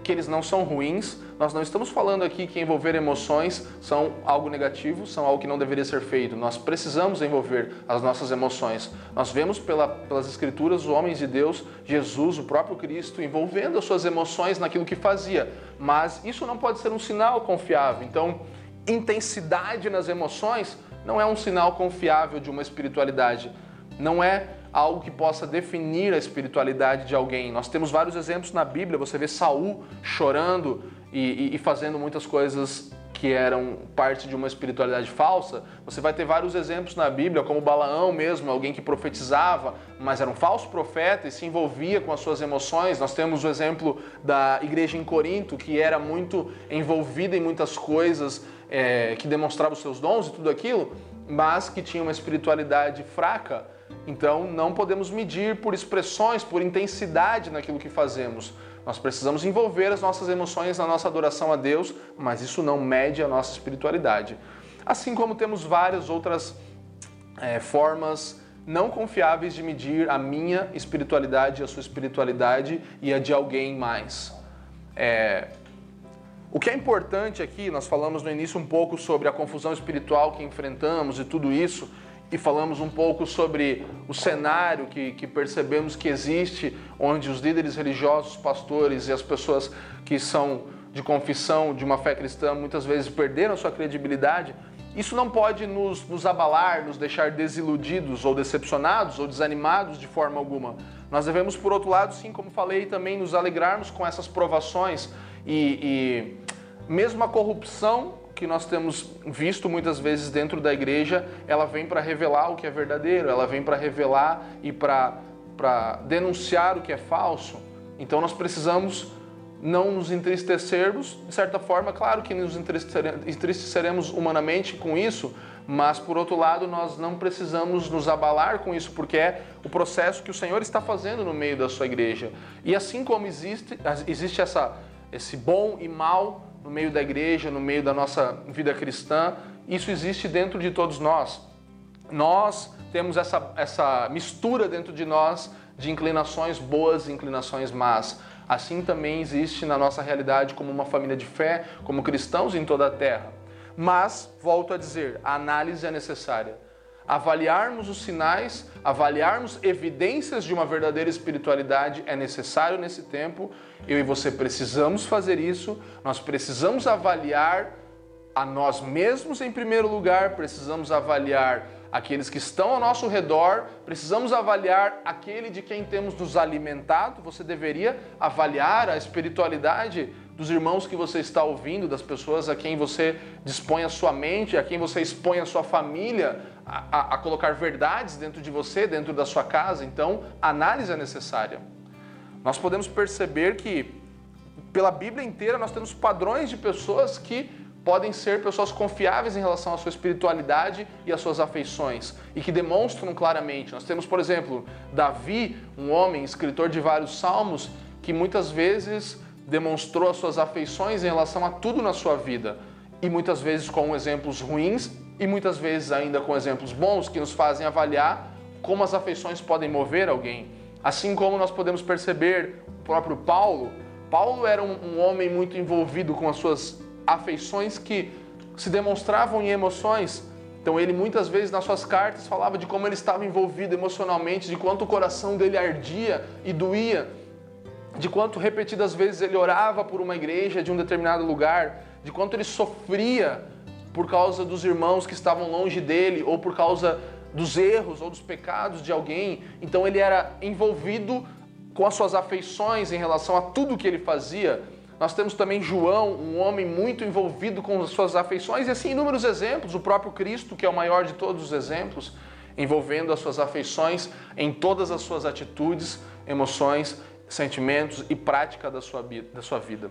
que eles não são ruins. Nós não estamos falando aqui que envolver emoções são algo negativo, são algo que não deveria ser feito. Nós precisamos envolver as nossas emoções. Nós vemos pela, pelas escrituras os homens de Deus, Jesus, o próprio Cristo, envolvendo as suas emoções naquilo que fazia. Mas isso não pode ser um sinal confiável. Então, intensidade nas emoções não é um sinal confiável de uma espiritualidade. Não é algo que possa definir a espiritualidade de alguém. Nós temos vários exemplos na Bíblia, você vê Saul chorando e, e, e fazendo muitas coisas que eram parte de uma espiritualidade falsa, você vai ter vários exemplos na Bíblia, como Balaão mesmo, alguém que profetizava, mas era um falso profeta e se envolvia com as suas emoções. Nós temos o exemplo da igreja em Corinto, que era muito envolvida em muitas coisas, é, que demonstrava os seus dons e tudo aquilo, mas que tinha uma espiritualidade fraca então, não podemos medir por expressões, por intensidade naquilo que fazemos. Nós precisamos envolver as nossas emoções na nossa adoração a Deus, mas isso não mede a nossa espiritualidade. Assim como temos várias outras é, formas não confiáveis de medir a minha espiritualidade, a sua espiritualidade e a de alguém mais. É... O que é importante aqui, nós falamos no início um pouco sobre a confusão espiritual que enfrentamos e tudo isso, e falamos um pouco sobre o cenário que, que percebemos que existe, onde os líderes religiosos, pastores e as pessoas que são de confissão de uma fé cristã muitas vezes perderam sua credibilidade. Isso não pode nos, nos abalar, nos deixar desiludidos ou decepcionados ou desanimados de forma alguma. Nós devemos, por outro lado, sim, como falei, também nos alegrarmos com essas provações e, e mesmo a corrupção que nós temos visto muitas vezes dentro da igreja, ela vem para revelar o que é verdadeiro, ela vem para revelar e para denunciar o que é falso. Então nós precisamos não nos entristecermos, de certa forma, claro que nos entristeceremos humanamente com isso, mas por outro lado, nós não precisamos nos abalar com isso, porque é o processo que o Senhor está fazendo no meio da sua igreja. E assim como existe, existe essa, esse bom e mal no meio da igreja, no meio da nossa vida cristã, isso existe dentro de todos nós. Nós temos essa, essa mistura dentro de nós de inclinações boas e inclinações más. Assim também existe na nossa realidade como uma família de fé, como cristãos em toda a terra. Mas, volto a dizer, a análise é necessária. Avaliarmos os sinais, avaliarmos evidências de uma verdadeira espiritualidade é necessário nesse tempo. Eu e você precisamos fazer isso. Nós precisamos avaliar a nós mesmos em primeiro lugar, precisamos avaliar aqueles que estão ao nosso redor, precisamos avaliar aquele de quem temos nos alimentado. Você deveria avaliar a espiritualidade dos irmãos que você está ouvindo, das pessoas a quem você dispõe a sua mente, a quem você expõe a sua família, a, a, a colocar verdades dentro de você, dentro da sua casa. Então, análise é necessária. Nós podemos perceber que, pela Bíblia inteira, nós temos padrões de pessoas que podem ser pessoas confiáveis em relação à sua espiritualidade e às suas afeições e que demonstram claramente. Nós temos, por exemplo, Davi, um homem, escritor de vários salmos, que muitas vezes demonstrou as suas afeições em relação a tudo na sua vida e muitas vezes com exemplos ruins e muitas vezes ainda com exemplos bons que nos fazem avaliar como as afeições podem mover alguém. Assim como nós podemos perceber o próprio Paulo, Paulo era um, um homem muito envolvido com as suas afeições que se demonstravam em emoções. Então ele muitas vezes nas suas cartas falava de como ele estava envolvido emocionalmente, de quanto o coração dele ardia e doía, de quanto repetidas vezes ele orava por uma igreja de um determinado lugar, de quanto ele sofria por causa dos irmãos que estavam longe dele ou por causa dos erros ou dos pecados de alguém. Então ele era envolvido com as suas afeições em relação a tudo que ele fazia. Nós temos também João, um homem muito envolvido com as suas afeições, e assim inúmeros exemplos. O próprio Cristo, que é o maior de todos os exemplos, envolvendo as suas afeições em todas as suas atitudes, emoções, sentimentos e prática da sua, da sua vida.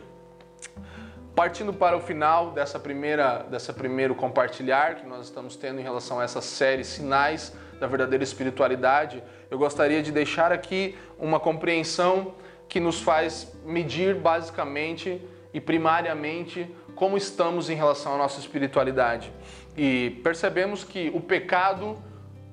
Partindo para o final dessa primeira, dessa primeiro compartilhar que nós estamos tendo em relação a essa série Sinais da Verdadeira Espiritualidade, eu gostaria de deixar aqui uma compreensão que nos faz medir basicamente e primariamente como estamos em relação à nossa espiritualidade. E percebemos que o pecado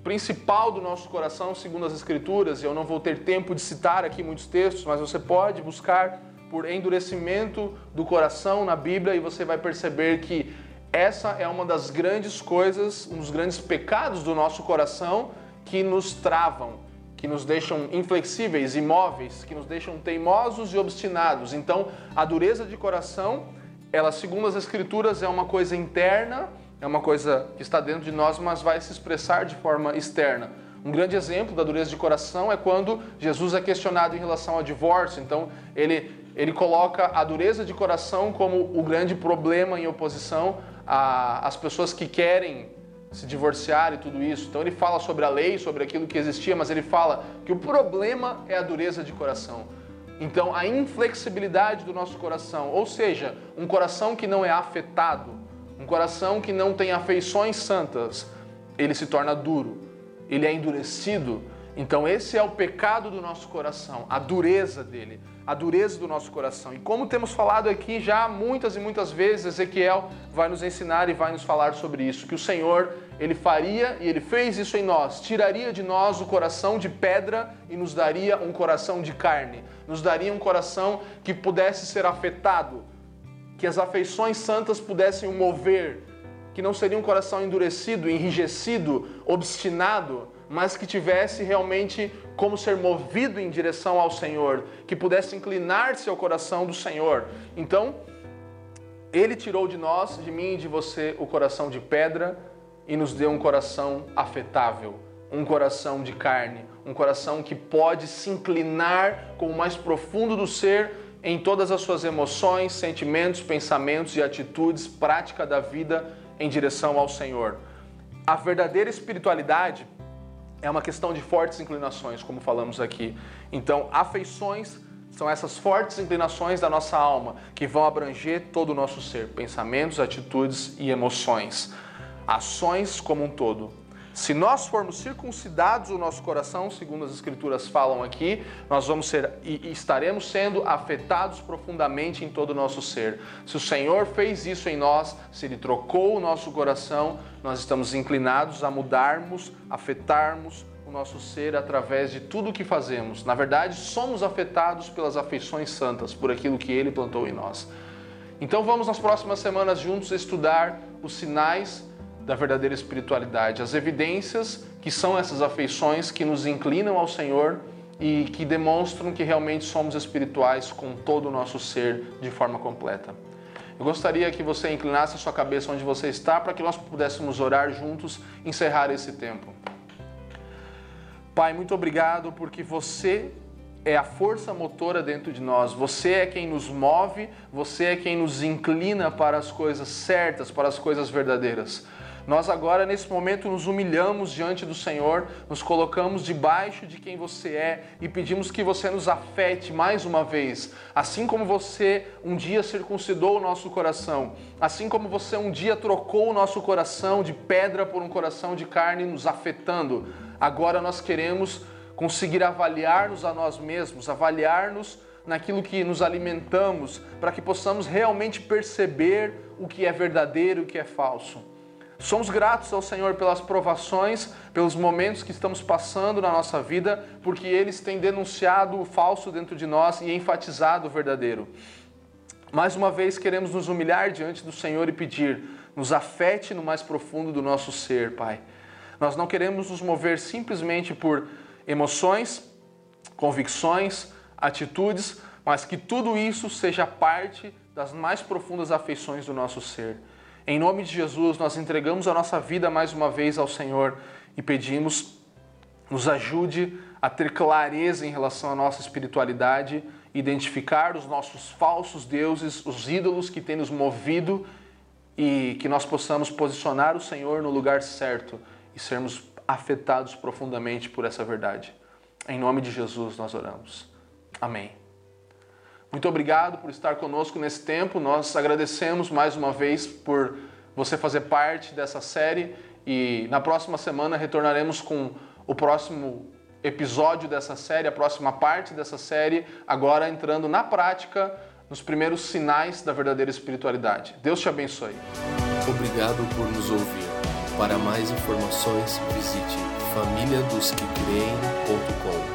principal do nosso coração, segundo as Escrituras, e eu não vou ter tempo de citar aqui muitos textos, mas você pode buscar por endurecimento do coração na Bíblia e você vai perceber que essa é uma das grandes coisas, um dos grandes pecados do nosso coração que nos travam, que nos deixam inflexíveis, imóveis, que nos deixam teimosos e obstinados. Então, a dureza de coração, ela, segundo as Escrituras, é uma coisa interna, é uma coisa que está dentro de nós, mas vai se expressar de forma externa. Um grande exemplo da dureza de coração é quando Jesus é questionado em relação ao divórcio. Então, ele, ele coloca a dureza de coração como o grande problema em oposição às pessoas que querem se divorciar e tudo isso. Então ele fala sobre a lei, sobre aquilo que existia, mas ele fala que o problema é a dureza de coração. Então a inflexibilidade do nosso coração, ou seja, um coração que não é afetado, um coração que não tem afeições santas, ele se torna duro, ele é endurecido Então, esse é o pecado do nosso coração, a dureza dele, a dureza do nosso coração. E como temos falado aqui já muitas e muitas vezes, Ezequiel vai nos ensinar e vai nos falar sobre isso, que o Senhor, ele faria e ele fez isso em nós, tiraria de nós o coração de pedra e nos daria um coração de carne, nos daria um coração que pudesse ser afetado, que as afeições santas pudessem o mover, que não seria um coração endurecido, enrijecido, obstinado, mas que tivesse realmente como ser movido em direção ao Senhor, que pudesse inclinar-se ao coração do Senhor. Então, ele tirou de nós, de mim e de você, o coração de pedra e nos deu um coração afetável, um coração de carne, um coração que pode se inclinar com o mais profundo do ser em todas as suas emoções, sentimentos, pensamentos e atitudes, prática da vida em direção ao Senhor. A verdadeira espiritualidade é uma questão de fortes inclinações, como falamos aqui. Então, afeições são essas fortes inclinações da nossa alma que vão abranger todo o nosso ser, pensamentos, atitudes e emoções, ações como um todo. Se nós formos circuncidados o nosso coração, segundo as escrituras falam aqui, nós vamos ser e estaremos sendo afetados profundamente em todo o nosso ser. Se o Senhor fez isso em nós, se ele trocou o nosso coração, nós estamos inclinados a mudarmos, afetarmos o nosso ser através de tudo o que fazemos. Na verdade, somos afetados pelas afeições santas, por aquilo que ele plantou em nós. Então vamos nas próximas semanas juntos estudar os sinais da verdadeira espiritualidade, as evidências que são essas afeições que nos inclinam ao Senhor e que demonstram que realmente somos espirituais com todo o nosso ser de forma completa. Eu gostaria que você inclinasse a sua cabeça onde você está para que nós pudéssemos orar juntos, encerrar esse tempo. Pai, muito obrigado porque você é a força motora dentro de nós. Você é quem nos move, você é quem nos inclina para as coisas certas, para as coisas verdadeiras. Nós agora, nesse momento, nos humilhamos diante do Senhor, nos colocamos debaixo de quem você é e pedimos que você nos afete mais uma vez. Assim como você um dia circuncidou o nosso coração, assim como você um dia trocou o nosso coração de pedra por um coração de carne, nos afetando, agora nós queremos conseguir avaliar-nos a nós mesmos, avaliar-nos naquilo que nos alimentamos, para que possamos realmente perceber o que é verdadeiro e o que é falso. Somos gratos ao Senhor pelas provações, pelos momentos que estamos passando na nossa vida, porque eles têm denunciado o falso dentro de nós e enfatizado o verdadeiro. Mais uma vez queremos nos humilhar diante do Senhor e pedir: nos afete no mais profundo do nosso ser, Pai. Nós não queremos nos mover simplesmente por emoções, convicções, atitudes, mas que tudo isso seja parte das mais profundas afeições do nosso ser. Em nome de Jesus, nós entregamos a nossa vida mais uma vez ao Senhor e pedimos, nos ajude a ter clareza em relação à nossa espiritualidade, identificar os nossos falsos deuses, os ídolos que têm nos movido e que nós possamos posicionar o Senhor no lugar certo e sermos afetados profundamente por essa verdade. Em nome de Jesus nós oramos. Amém. Muito obrigado por estar conosco nesse tempo. Nós agradecemos mais uma vez por você fazer parte dessa série e na próxima semana retornaremos com o próximo episódio dessa série, a próxima parte dessa série, agora entrando na prática nos primeiros sinais da verdadeira espiritualidade. Deus te abençoe. Obrigado por nos ouvir. Para mais informações, visite famíliadosquecreem.com.